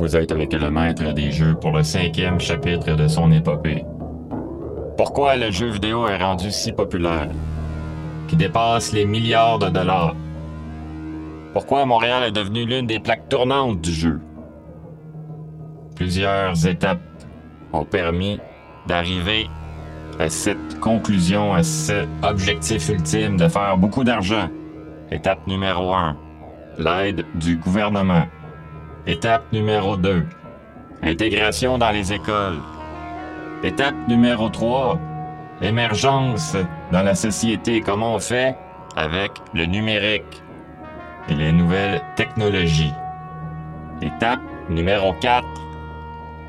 Vous êtes avec le maître des jeux pour le cinquième chapitre de son épopée. Pourquoi le jeu vidéo est rendu si populaire? Qui dépasse les milliards de dollars? Pourquoi Montréal est devenu l'une des plaques tournantes du jeu? Plusieurs étapes ont permis d'arriver à cette conclusion, à cet objectif ultime de faire beaucoup d'argent. Étape numéro 1. L'aide du gouvernement. Étape numéro 2. Intégration dans les écoles. Étape numéro 3. Émergence dans la société. Comment on fait? Avec le numérique et les nouvelles technologies. Étape numéro 4.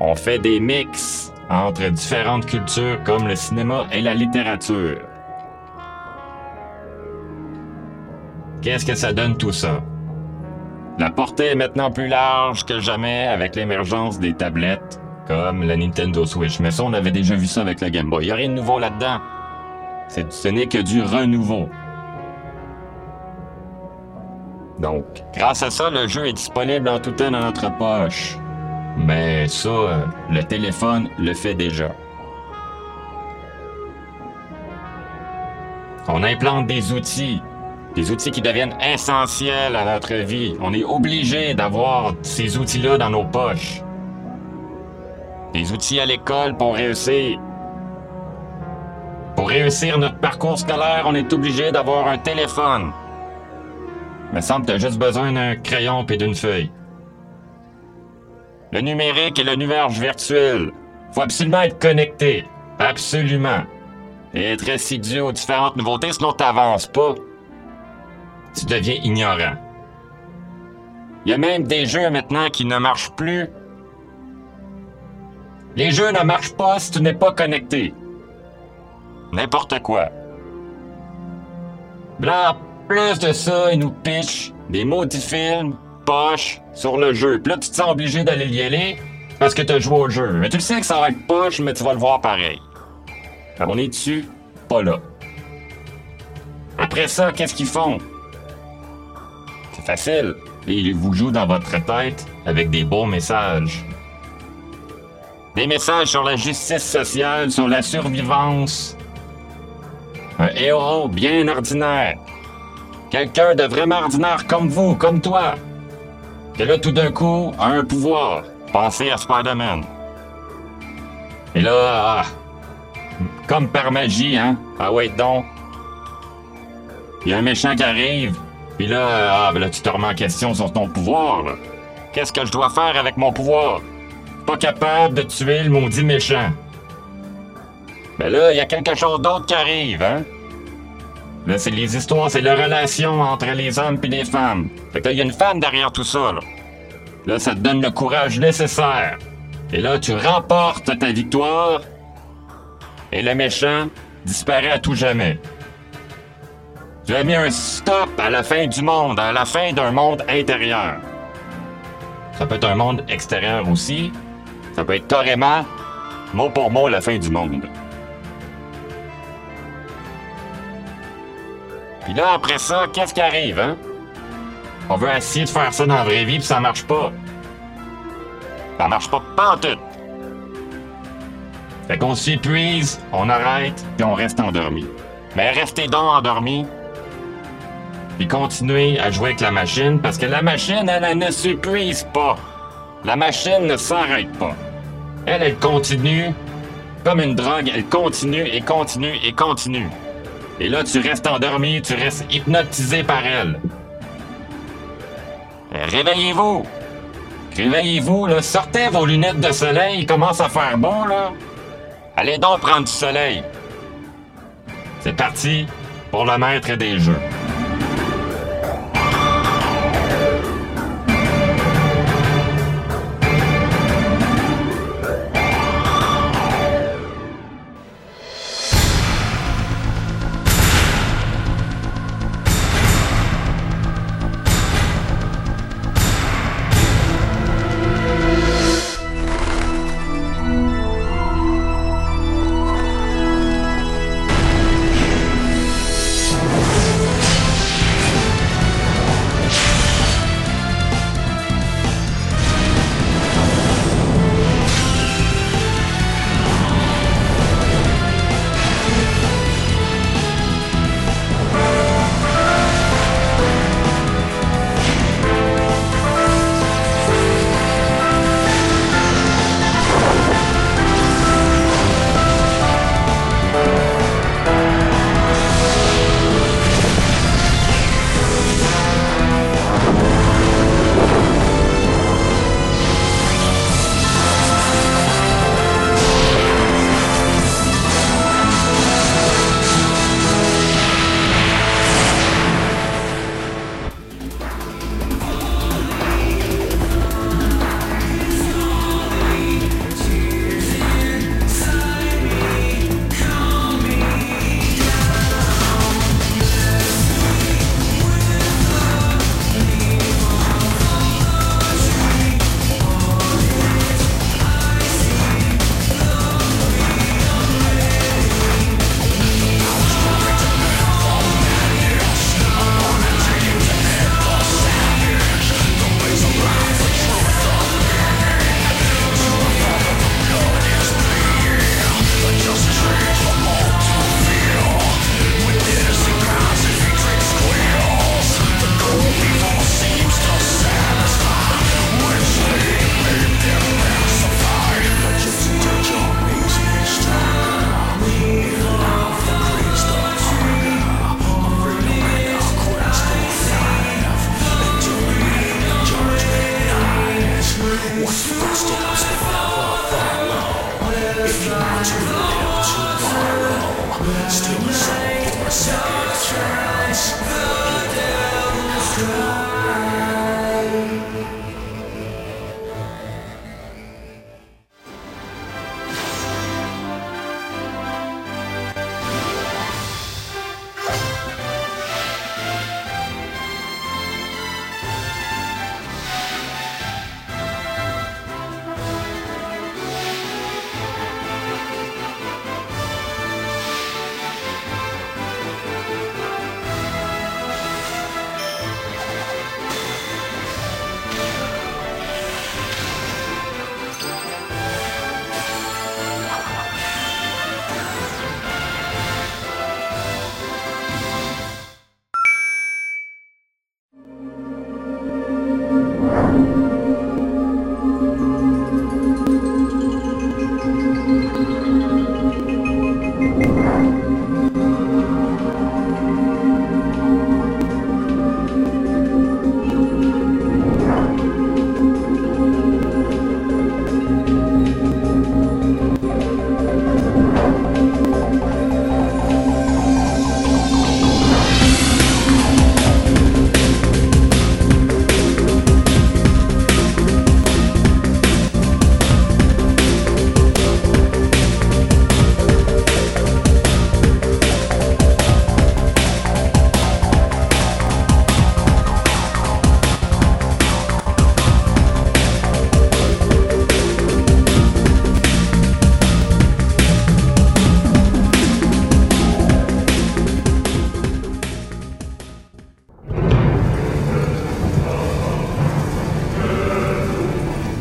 On fait des mix entre différentes cultures comme le cinéma et la littérature. Qu'est-ce que ça donne tout ça? La portée est maintenant plus large que jamais avec l'émergence des tablettes comme la Nintendo Switch. Mais ça, on avait déjà vu ça avec la Game Boy. Il n'y a rien de nouveau là-dedans. Ce n'est que du renouveau. Donc, grâce à ça, le jeu est disponible en tout temps dans notre poche. Mais ça, le téléphone le fait déjà. On implante des outils, des outils qui deviennent essentiels à notre vie. On est obligé d'avoir ces outils-là dans nos poches. Des outils à l'école pour réussir. Pour réussir notre parcours scolaire, on est obligé d'avoir un téléphone. Me semble que t'as juste besoin d'un crayon et d'une feuille. Le numérique et le nuage virtuel. Faut absolument être connecté. Absolument. Et être assidu aux différentes nouveautés, sinon t'avances pas. Tu deviens ignorant. Il y a même des jeux maintenant qui ne marchent plus. Les jeux ne marchent pas si tu n'es pas connecté. N'importe quoi. Blanc, plus de ça, ils nous pichent des maudits films, poche, sur le jeu. Puis là, tu te sens obligé d'aller y aller parce que tu as joué au jeu. Mais tu le sais que ça va être poche, mais tu vas le voir pareil. on est dessus, pas là? Après ça, qu'est-ce qu'ils font? C'est facile. Ils vous jouent dans votre tête avec des beaux messages. Des messages sur la justice sociale, sur la survivance. Un héros bien ordinaire. Quelqu'un de vraiment ordinaire comme vous, comme toi. Que là, tout d'un coup, a un pouvoir. Pensez à Spider-Man. Et là, ah, comme par magie, hein? Ah ouais, donc. Il y a un méchant qui arrive. Puis là, ah, ben là, tu te remets en question sur ton pouvoir. Qu'est-ce que je dois faire avec mon pouvoir? Pas capable de tuer le maudit méchant. Ben là, il y a quelque chose d'autre qui arrive, hein? Là, c'est les histoires, c'est la relation entre les hommes et les femmes. Fait que là, il y a une femme derrière tout ça, là. Là, ça te donne le courage nécessaire. Et là, tu remportes ta victoire. Et le méchant disparaît à tout jamais. As mis un stop à la fin du monde, à la fin d'un monde intérieur. Ça peut être un monde extérieur aussi. Ça peut être carrément, mot pour mot, la fin du monde. Puis là, après ça, qu'est-ce qui arrive, hein? On veut essayer de faire ça dans la vraie vie, puis ça marche pas. Ça marche pas, pas en tout. Fait qu'on s'épuise, on arrête, puis on reste endormi. Mais restez donc endormi, puis continuez à jouer avec la machine, parce que la machine, elle, elle ne s'épuise pas. La machine ne s'arrête pas. Elle, elle continue comme une drogue, elle continue et continue et continue. Et là, tu restes endormi, tu restes hypnotisé par elle. Réveillez-vous! Réveillez-vous, là. Sortez vos lunettes de soleil, il commence à faire bon, là. Allez donc prendre du soleil. C'est parti pour le maître des jeux.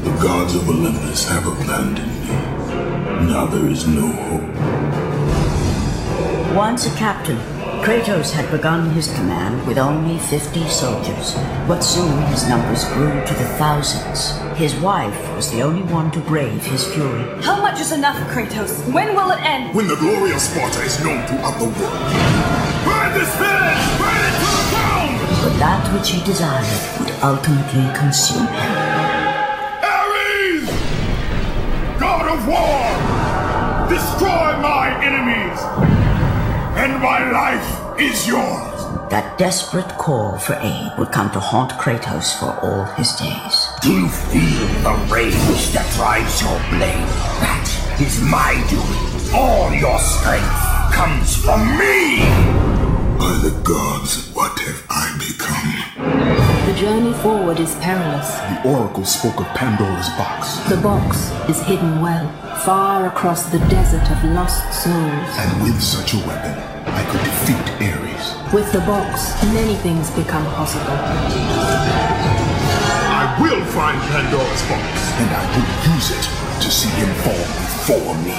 The gods of Olympus have abandoned me. Now there is no hope. Once a captain, Kratos had begun his command with only 50 soldiers, but soon his numbers grew to the thousands. His wife was the only one to brave his fury. How much is enough, Kratos? When will it end? When the glory of Sparta is known throughout the world. Burn this village! Burn it to the ground! But that which he desired would ultimately consume him. Of war! Destroy my enemies! And my life is yours! That desperate call for aid would come to haunt Kratos for all his days. Do you feel the rage that drives your blade? That is my doing. All your strength comes from me! By the gods, what have I become? The journey forward is perilous. The oracle spoke of Pandora's box. The box is hidden well, far across the desert of lost souls. And with such a weapon, I could defeat Ares. With the box, many things become possible. I will find Pandora's box. And I will use it to see him fall before me.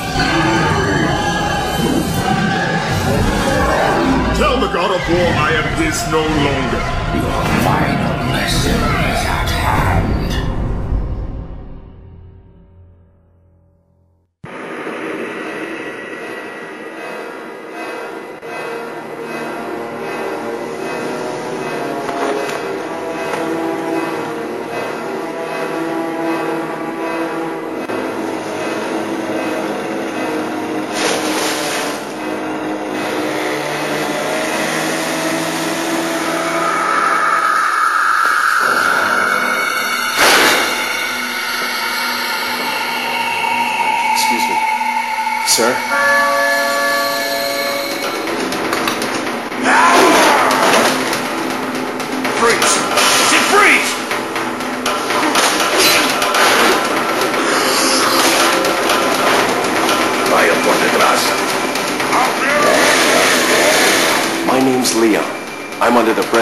Tell the god of war I am his no longer. Your final lesson is at hand.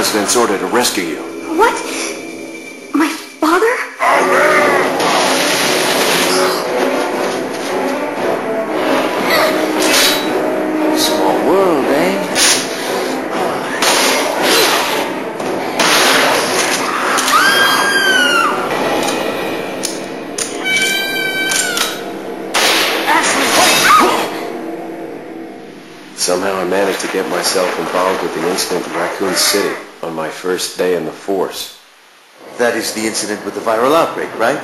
President's order to rescue you. What? My father? Small world, eh? Somehow I managed to get myself involved with the incident in Raccoon City on my first day in the force. That is the incident with the viral outbreak, right?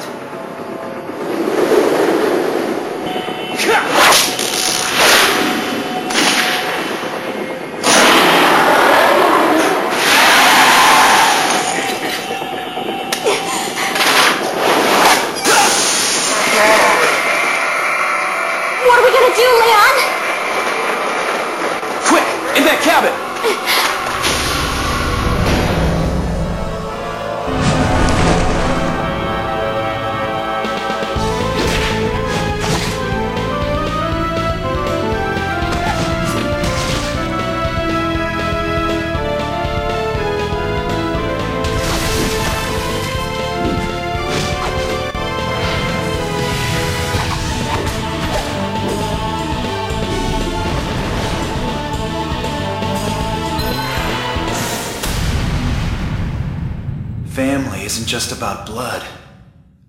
Just about blood.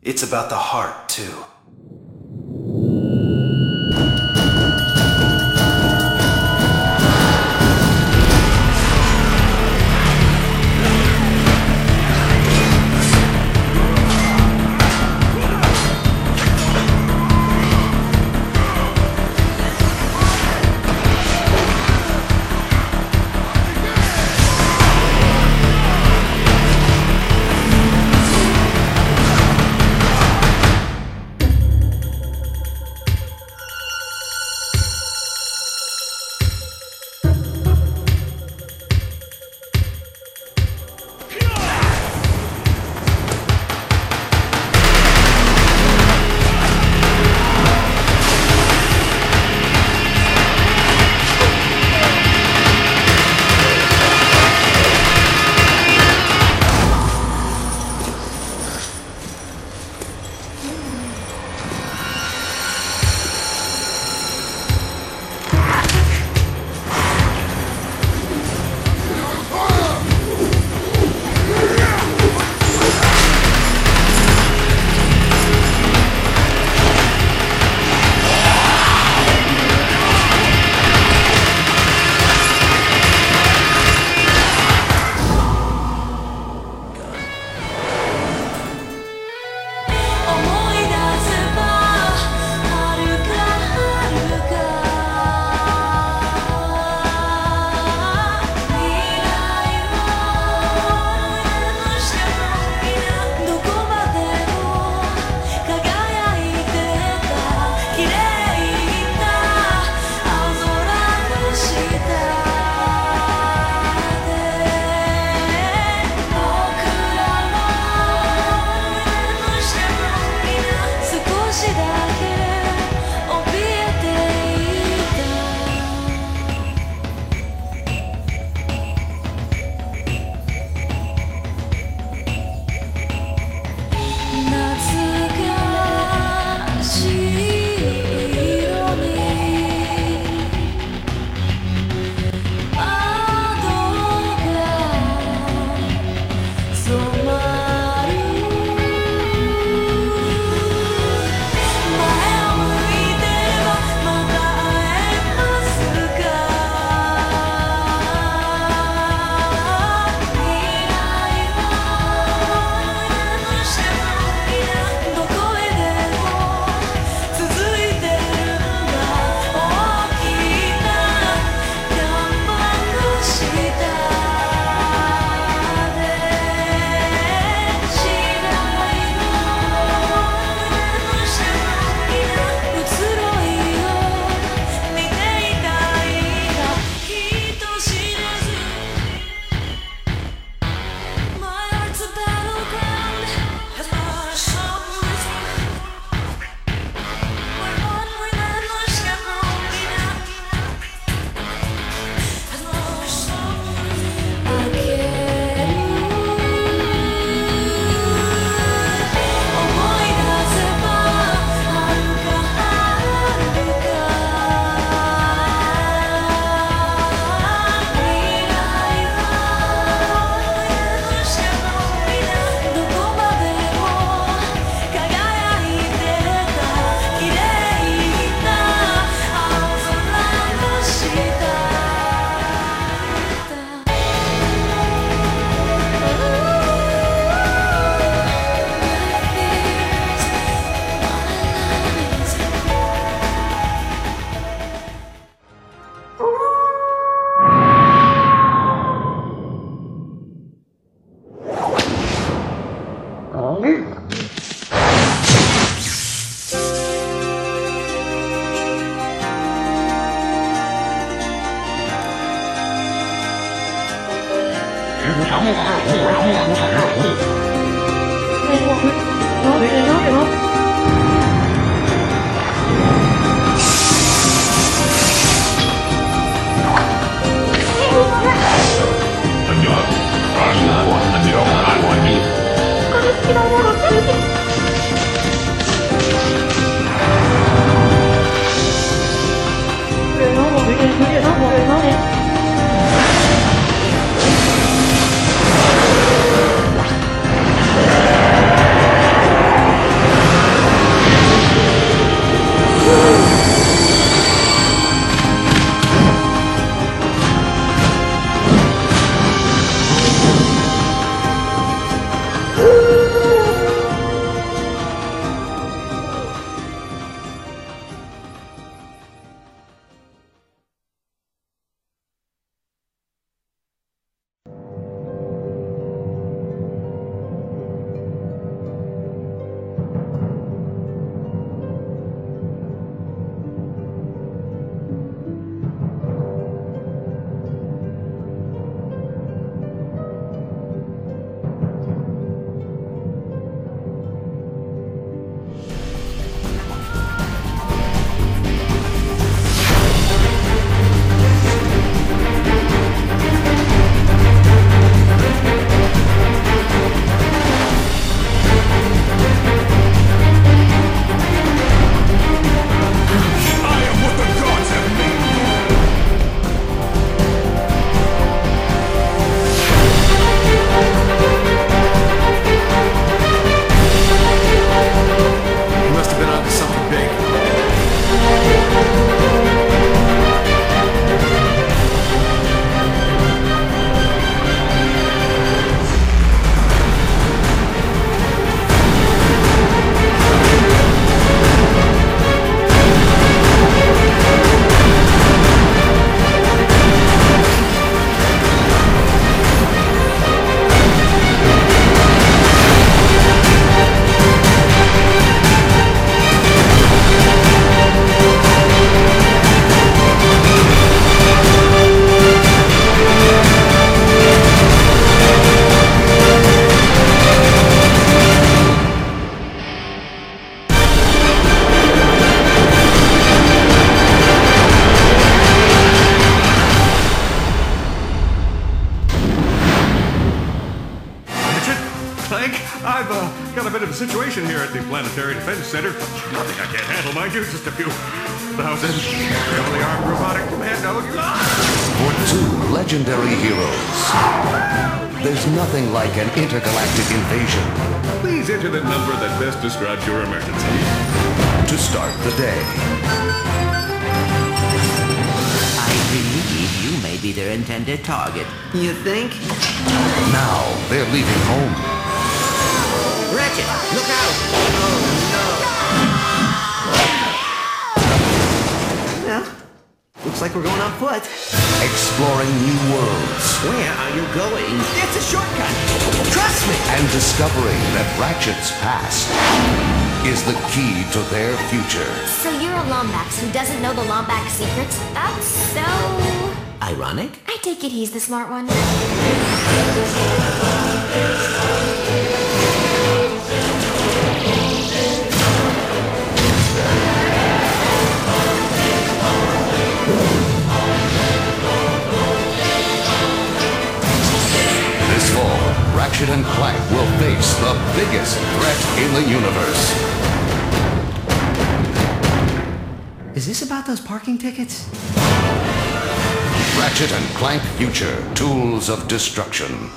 It's about the heart, too. Center. Nothing I can't handle, mind you. Just a few thousand heavily armed robotic commandos. For two legendary heroes. There's nothing like an intergalactic invasion Please enter the number that best describes your emergency. to start the day. I believe you may be their intended target. You think? Now they're leaving home. Ratchet, look out! Oh looks like we're going on foot. Exploring new worlds Where are you going? It's a shortcut. Trust me. and discovering that Ratchet's past is the key to their future. So you're a Lombax who doesn't know the Lombax secrets? That's so... Ironic? I take it he's the smart one. Ratchet and Clank will face the biggest threat in the universe. Is this about those parking tickets? Ratchet and Clank Future Tools of Destruction.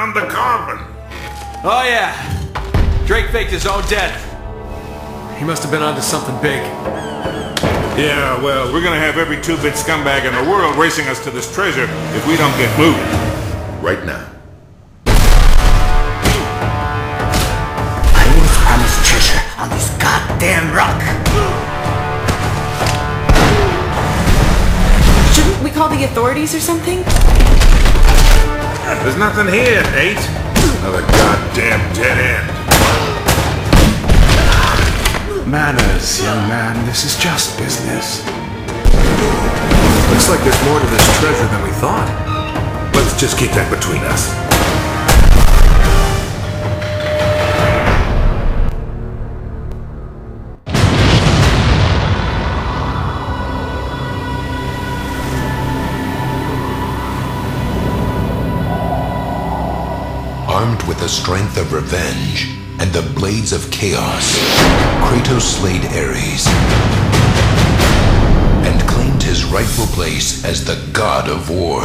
Found the coffin. Oh, yeah. Drake faked his own death. He must have been onto something big. Yeah, well, we're gonna have every two-bit scumbag in the world racing us to this treasure if we don't get moving. Right now. I was promised treasure on this goddamn rock. Shouldn't we call the authorities or something? There's nothing here, Nate. Another goddamn dead end. Manners, young man. This is just business. Looks like there's more to this treasure than we thought. Let's just keep that between us. With the strength of revenge and the blades of chaos, Kratos slayed Ares and claimed his rightful place as the god of war.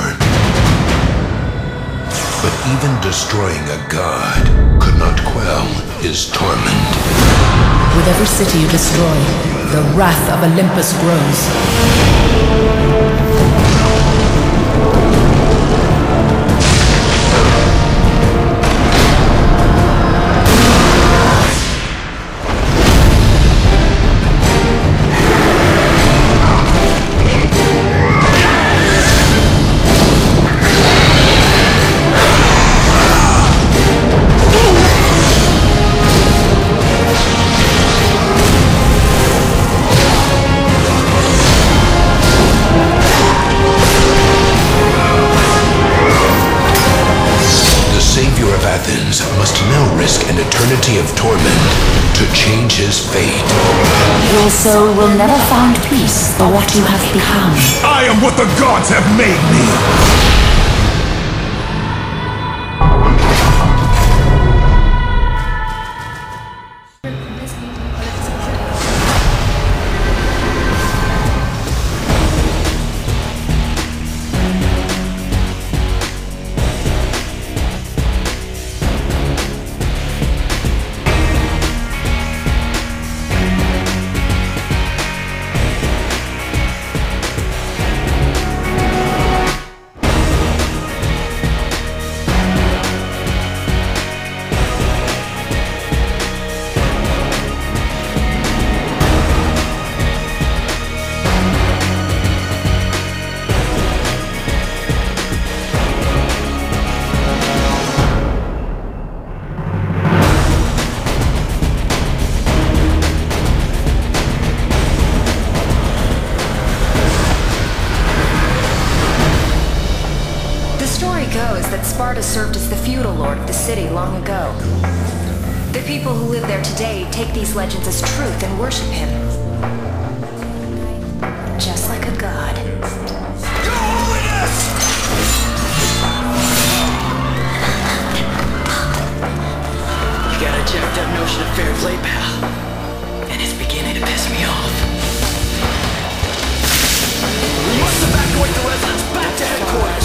But even destroying a god could not quell his torment. With every city you destroy, the wrath of Olympus grows. Soul will never find peace for what you have become. I am what the gods have made me! Fair play, pal. And it's beginning to piss me off. We must evacuate the residents back to headquarters.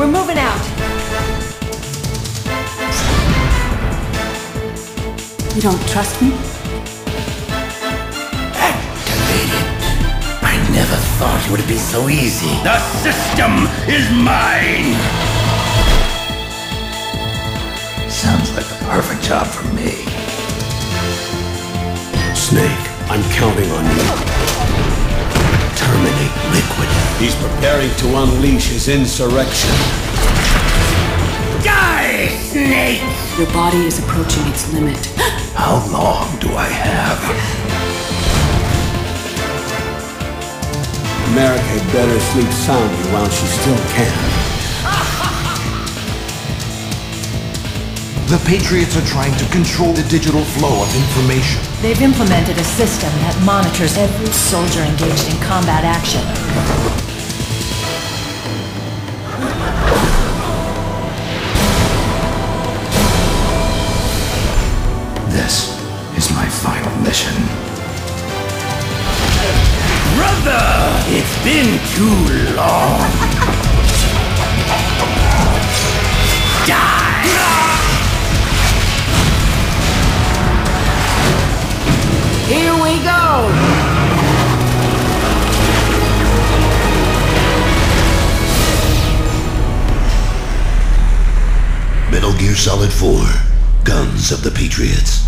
We're moving out. You don't trust me? I never thought it would be so easy. The system is mine! Sounds like the perfect job for me. Snake, I'm counting on you. Terminate Liquid. He's preparing to unleash his insurrection. Die, Snake! Your body is approaching its limit. How long do I have? America had better sleep soundly while she still can. The Patriots are trying to control the digital flow of information. They've implemented a system that monitors every soldier engaged in combat action. This is my final mission. Brother! It's been too long. Die! Here we go. Metal Gear Solid 4 Guns of the Patriots.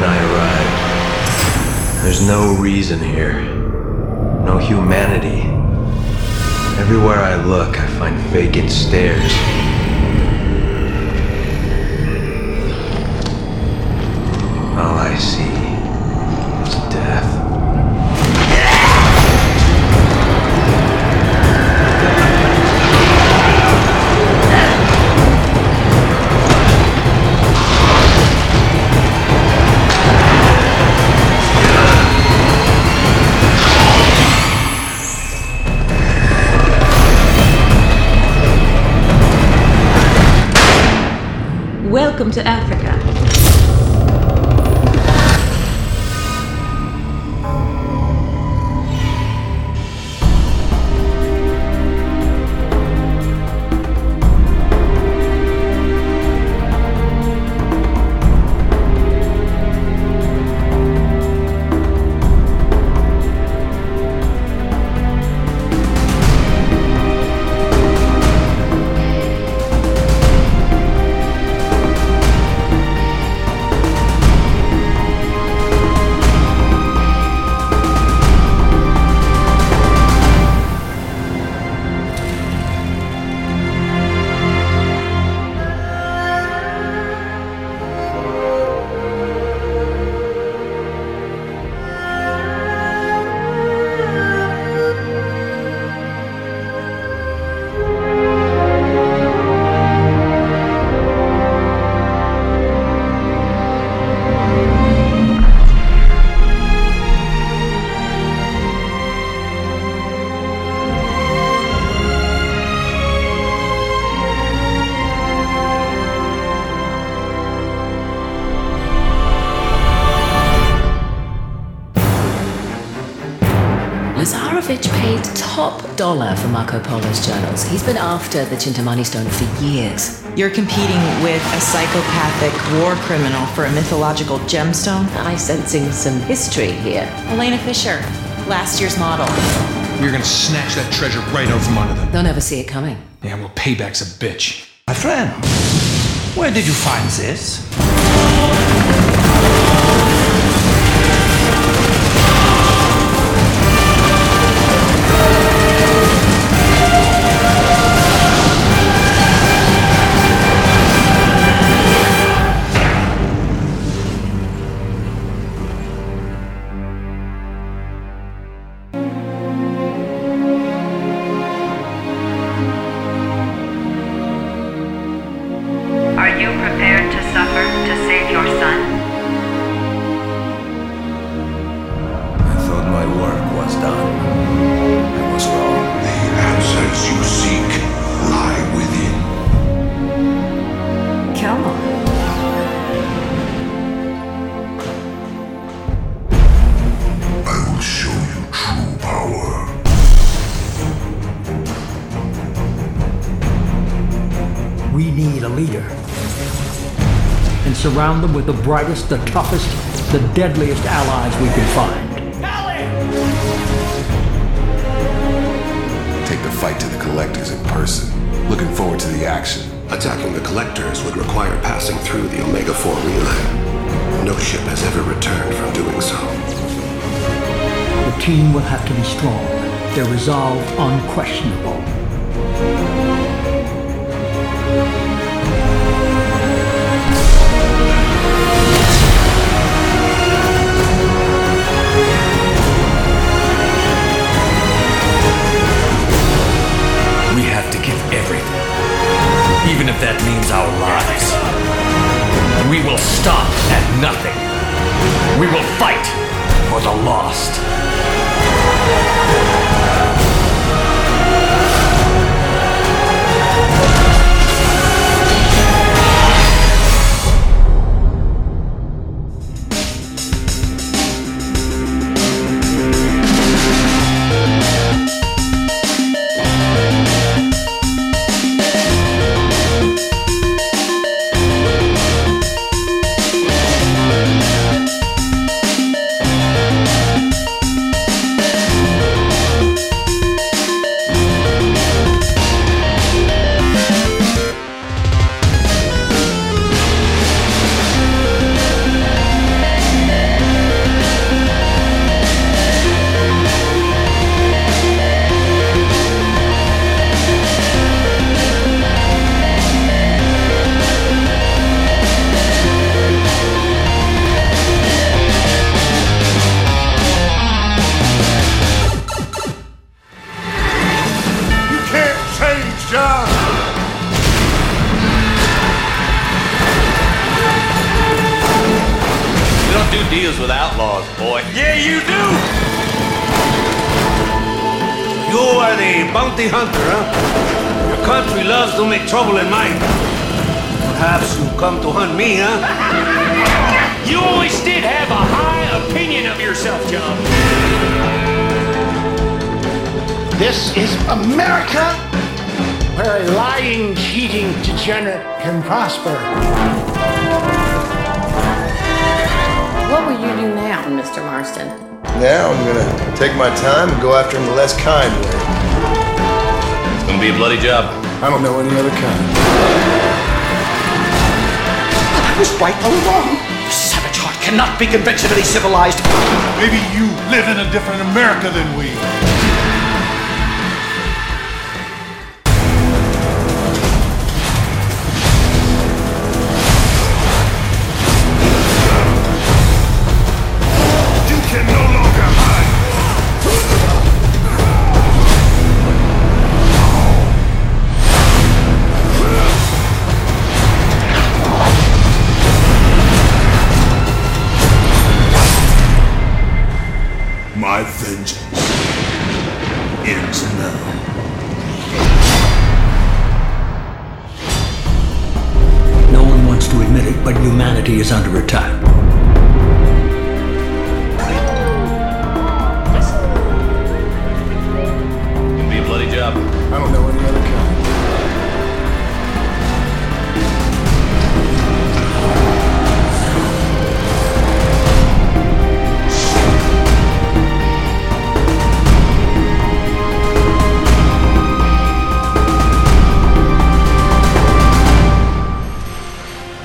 Moment I arrived. There's no reason here. No humanity. Everywhere I look, I find vacant stares. All I see dollar for Marco Polo's journals. He's been after the Chintamani stone for years. You're competing with a psychopathic war criminal for a mythological gemstone? I'm sensing some history here. Elena Fisher, last year's model. We're gonna snatch that treasure right out from under them. They'll never see it coming. Yeah, well, payback's a bitch. My friend, where did you find this? With the brightest, the toughest, the deadliest allies we can find. Take the fight to the collectors in person. Looking forward to the action. Attacking the collectors would require passing through the Omega 4 relay. No ship has ever returned from doing so. The team will have to be strong, their resolve unquestionable. That means our lives. We will stop at nothing. We will fight for the lost. Deals with outlaws, boy. Yeah, you do! You are the bounty hunter, huh? Your country loves to make trouble in mine. Perhaps you come to hunt me, huh? You always did have a high opinion of yourself, John. This is America, where a lying, cheating degenerate can prosper. What will you do now, Mr. Marston? Now I'm gonna take my time and go after him the less kind way. It's gonna be a bloody job. I don't know any other kind. I was right all along. The savage heart cannot be conventionally civilized. Maybe you live in a different America than we.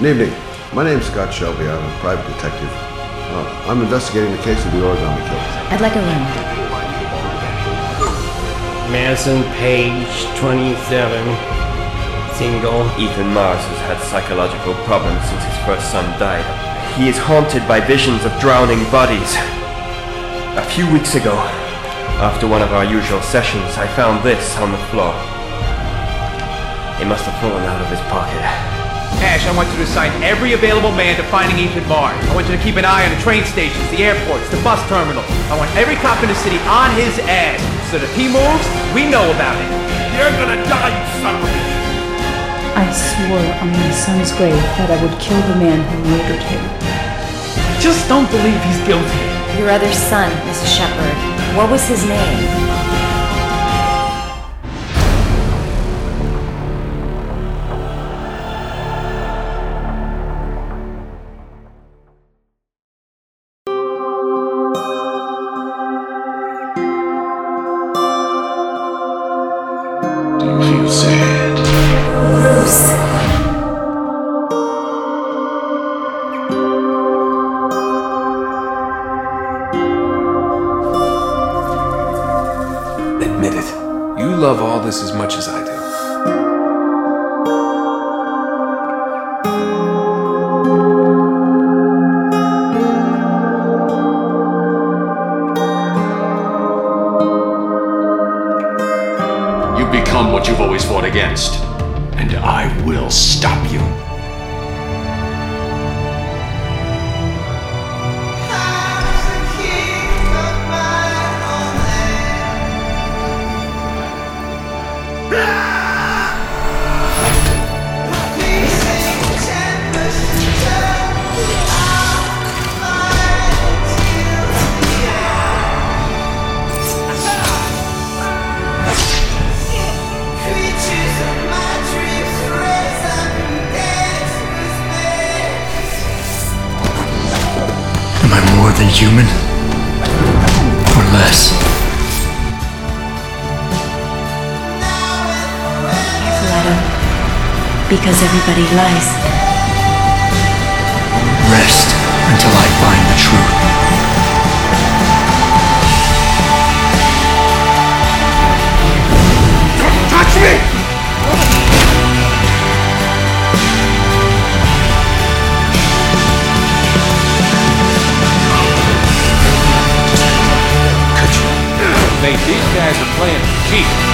Good evening. My name's Scott Shelby. I'm a private detective. Uh, I'm investigating the case of the origami killer. I'd like a room. Madison Paige, 27, single. Ethan Mars has had psychological problems since his first son died. He is haunted by visions of drowning bodies. A few weeks ago, after one of our usual sessions, I found this on the floor. It must have fallen out of his pocket. Ash, I want you to assign every available man to finding Ethan Mars. I want you to keep an eye on the train stations, the airports, the bus terminals. I want every cop in the city on his ass, so that if he moves, we know about it. You're gonna die, you son of a bitch! I swore on my son's grave that I would kill the man who murdered him. I just don't believe he's guilty. Your other son, Mrs. Shepard. What was his name? Become what you've always fought against. And I will stop you. Am I more than human? Or less? Because everybody lies. Rest until I find the truth. Don't Touch me! These guys are playing cheap.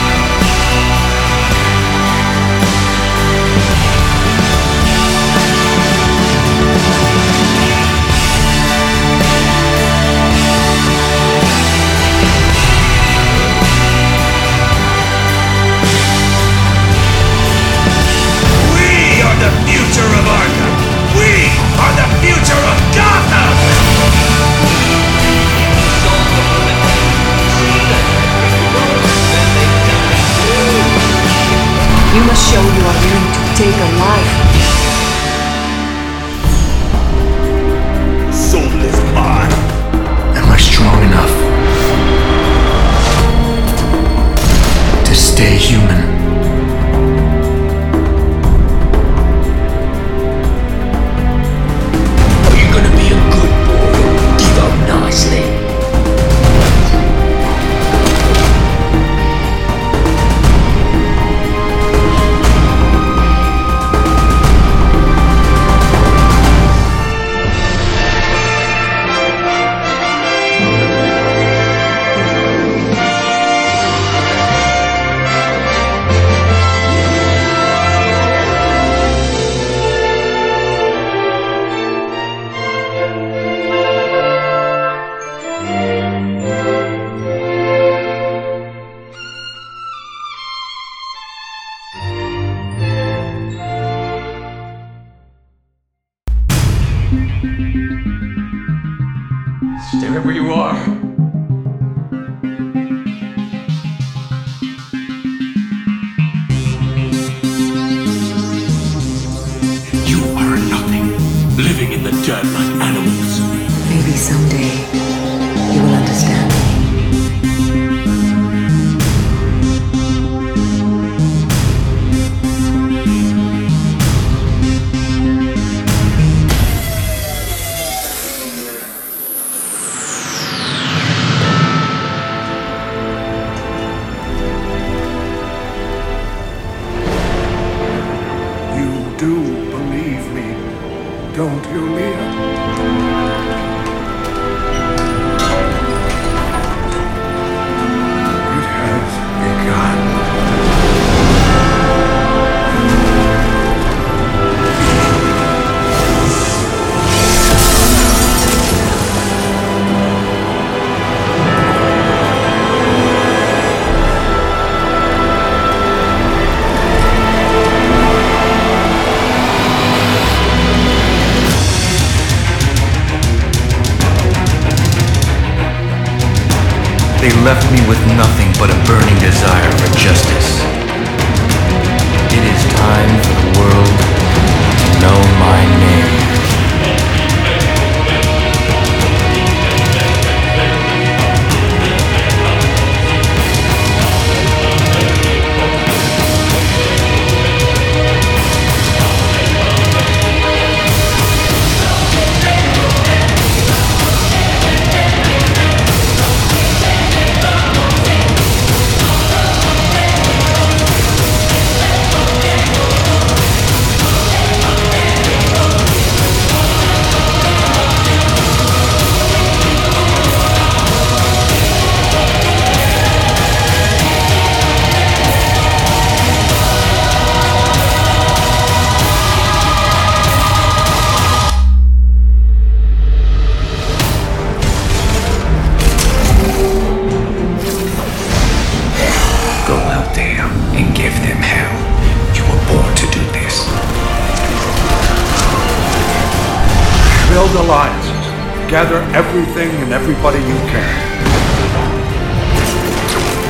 gather everything and everybody you can.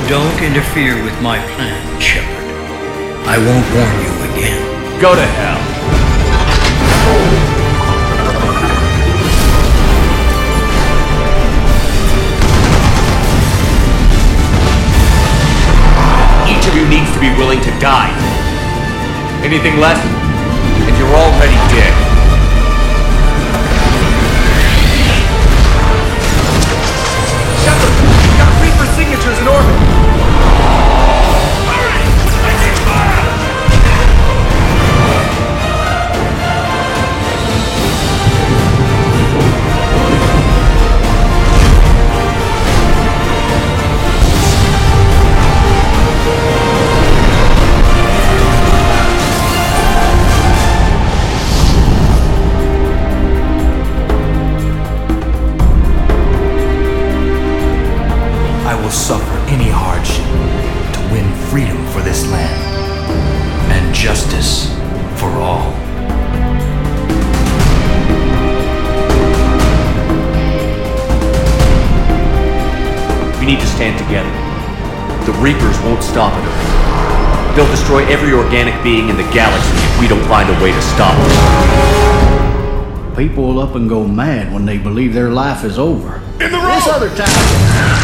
Don't interfere with my plan, Shepard. I won't warn you again. Go to hell. Each of you needs to be willing to die. Anything less, and you're already dead. Organic being in the galaxy if we don't find a way to stop them. People will up and go mad when they believe their life is over. In the road! This other time.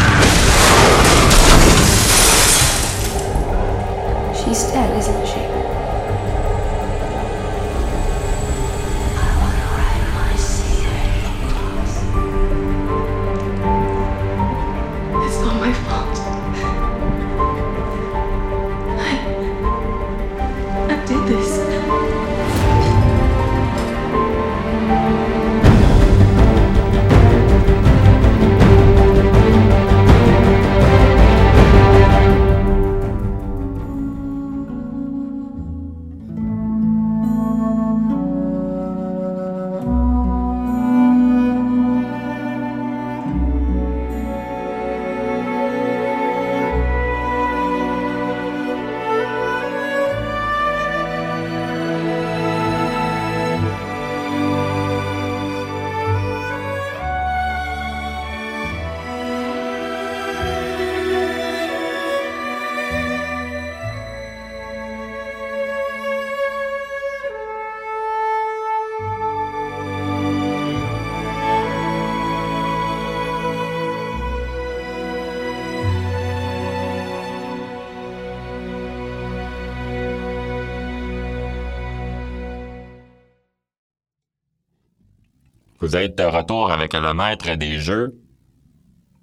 Vous êtes de retour avec le maître des jeux.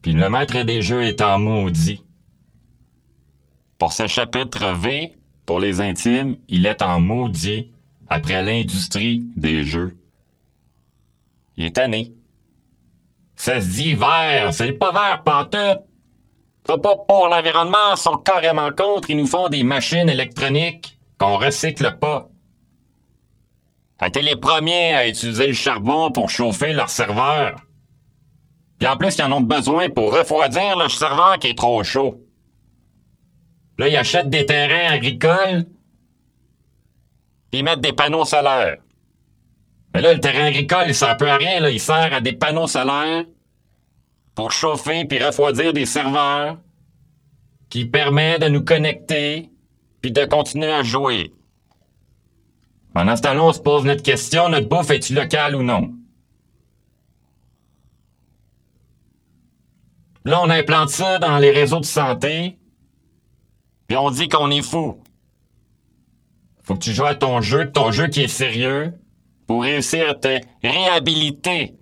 Puis le maître des jeux est en maudit. Pour ce chapitre V, pour les intimes, il est en maudit après l'industrie des jeux. Il est tanné. Ça se dit vert, c'est pas vert pantoute. C'est pas pour l'environnement, ils sont carrément contre, ils nous font des machines électroniques qu'on recycle pas. Été les premiers à utiliser le charbon pour chauffer leur serveur. Puis en plus, ils en ont besoin pour refroidir le serveur qui est trop chaud. Là, ils achètent des terrains agricoles, puis ils mettent des panneaux solaires. Mais là, le terrain agricole, il sert peu à rien, là. Il sert à des panneaux solaires pour chauffer puis refroidir des serveurs qui permet de nous connecter puis de continuer à jouer. Pendant ce temps-là, on se pose notre question, notre bouffe est-tu locale ou non? Là, on implante ça dans les réseaux de santé, puis on dit qu'on est fou. Faut que tu joues à ton jeu, ton jeu qui est sérieux, pour réussir à te réhabiliter.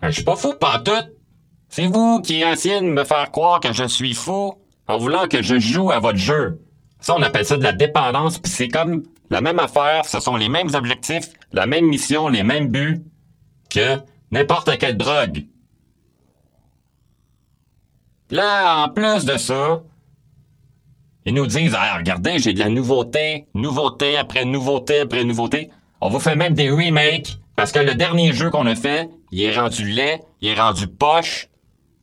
Ben, je suis pas fou, tout. C'est vous qui essayez de me faire croire que je suis fou en voulant que je joue à votre jeu. Ça, on appelle ça de la dépendance, puis c'est comme la même affaire, ce sont les mêmes objectifs, la même mission, les mêmes buts que n'importe quelle drogue. Là, en plus de ça, ils nous disent ah, regardez, j'ai de la nouveauté, nouveauté après nouveauté après nouveauté. On vous fait même des remakes parce que le dernier jeu qu'on a fait, il est rendu laid, il est rendu poche.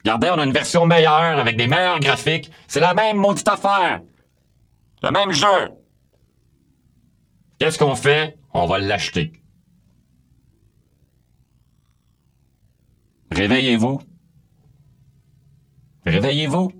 Regardez, on a une version meilleure avec des meilleurs graphiques. C'est la même maudite affaire. Le même jeu. Qu'est-ce qu'on fait? On va l'acheter. Réveillez-vous. Réveillez-vous.